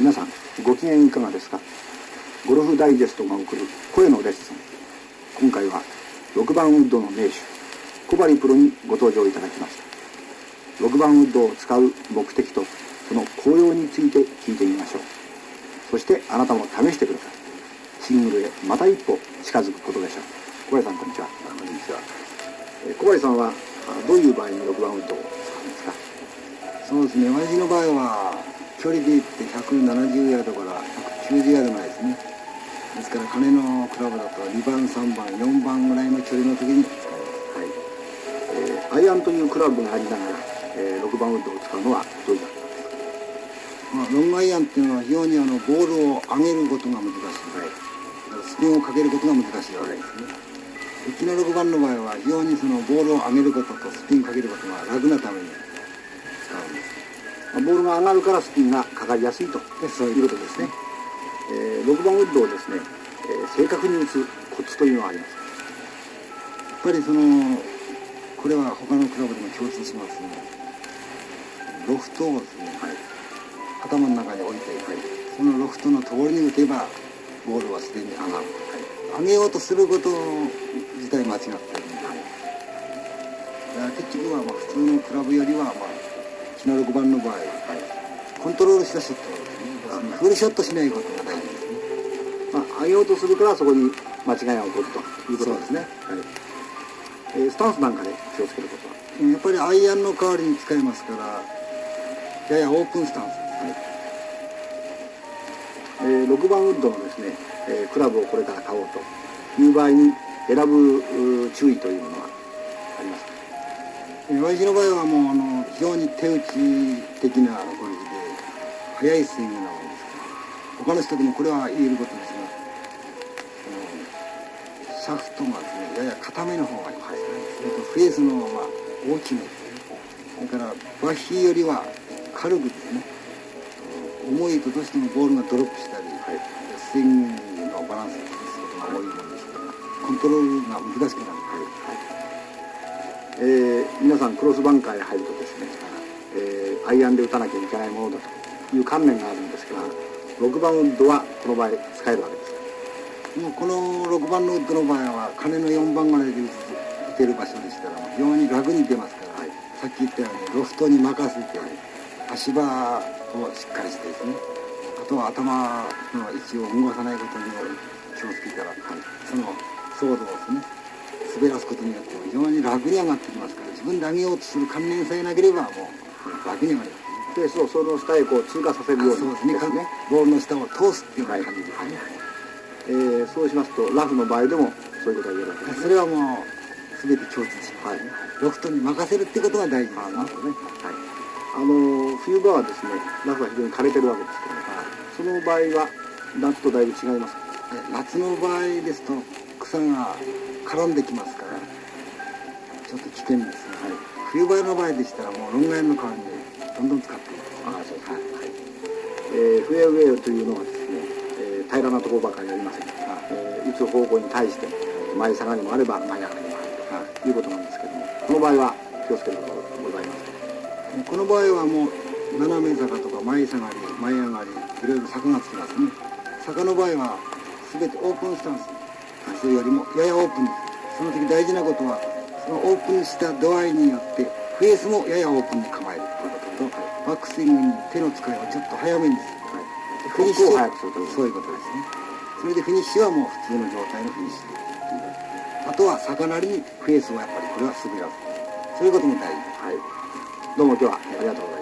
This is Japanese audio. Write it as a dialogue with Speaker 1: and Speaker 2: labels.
Speaker 1: 皆さんご機嫌いかがですか？ゴルフダイジェストが送る声のレッスン。今回は6番ウッドの名手小針プロにご登場いただきました。6番ウッドを使う目的とその効用について聞いてみましょう。そしてあなたも試してください。シングルへまた一歩近づくことでしょう。小針さんこんにちは。
Speaker 2: こんにちは。
Speaker 1: えー小針さんはあどういう場合に6番ウッドを使うんですか？
Speaker 2: そうですね。私の場合は距離で言って170ヤードから190ヤードぐらいですね。ですから金のクラブだと2番3番4番ぐらいの距離の時に使います。
Speaker 1: はい、えーアイアンというクラブがありながら、えー6番ウッドを使うのはどういうわ
Speaker 2: まあ、ロングアイアンっていうのは非常にあのボールを上げることが難しい、スピンをかけることが難しいわけですね。うちの6番の場合は非常にそのボールを上げることとスピンかけることが楽なために
Speaker 1: ボールが上がるからスピンがかかりやすいと
Speaker 2: でそう
Speaker 1: いうことですね、えー6番ウッドをですね、えー正確に打つコツというのはありますか？
Speaker 2: やっぱりそのこれは他のクラブでも共通しますね。ロフトをですね、頭の中に置いて、そのロフトの通りに打てばボールはすでに上がる、上げようとすること自体間違ってるんで、だから結局はまあ普通のクラブよりはまあ6番の場合は、コントロールしたショットねフルショットしないことが大事。ですね
Speaker 1: まあ、上げようとするからそこに間違いが起こるということですね。はい。えースタンスなんかで気をつけることは。
Speaker 2: やっぱりアイアンの代わりに使えますからややオープンスタンス。ですね
Speaker 1: えー6番ウッドのですね、えークラブをこれから買おうという場合に選ぶ注意というものはありますか
Speaker 2: えー私の場合はもうあの非常に手打ち的なゴルフで速いスイングなものですから他の人でもこれは言えることですがシャフトがですねやや硬めの方がいいですねそれとフェースのまあ大きめ。ですねそれからバッヒよりは軽くですね重いとどうしてもボールがドロップしたり、スイングのバランスを崩すことが多いものですからコントロールが難しくなる、
Speaker 1: えー皆さんクロスバンカーへ入るとですね、えーアイアンで打たなきゃいけないものだという観念があるんですけど6番ウッドはこの場合使えるわけです。
Speaker 2: もうこの6番のウッドの場合は金の4番ぐらいで打てる場所でしたら非常に楽に出ますから、さっき言ったようにロフトに任せて足場をしっかりしてですねあとは頭の位置を動かさないことに気をつけたら、そのソードをですね滑らすことによって非常に楽に上がってきますから自分で上げようとする観念さえなければもう楽に上がりますね。
Speaker 1: でそうその下へこう通過させるように
Speaker 2: そうですね。ボールの下を通すっていうような感じですね、
Speaker 1: えーそうしますとラフの場合でもそういうことが言えるわけです
Speaker 2: それはもう全て共通します、
Speaker 1: はい。
Speaker 2: ロフトに任せるってことが大事ですね。
Speaker 1: なるほどね、はい、あの冬場はですねラフが非常に枯れてるわけですけど、その場合は夏とだいぶ違いますか？
Speaker 2: 夏の場合ですと草が絡んできますからちょっと危険ですが、冬場の場合でしたらもうロングアイアンの代わりにどんどん使っていいです
Speaker 1: あそうですね、えーフェアウェイというのはですね、えー平らなところばかりありません、えー打つ方向に対して前下がりもあれば前上がりもあるということなんですけどもこの場合は気をつけることがございます
Speaker 2: この場合はもう斜め坂とか前下がり前上がりいろいろ坂がつきますね。坂の場合は全てオープンスタンス。それよりもややオープンです。その時大事なことはオープンした度合いによってフェースもややオープンに構えるということとバックスイングに手の使いをちょっと早めにする。でフィニッシュ
Speaker 1: を早くするという
Speaker 2: そういうことですね。それでフィニッシュはもう普通の状態のフィニッシュであとは魚なりにフェースをやっぱりこれは滑らす。そういうことも大事。です
Speaker 1: はい。どうも今日はありがとうございました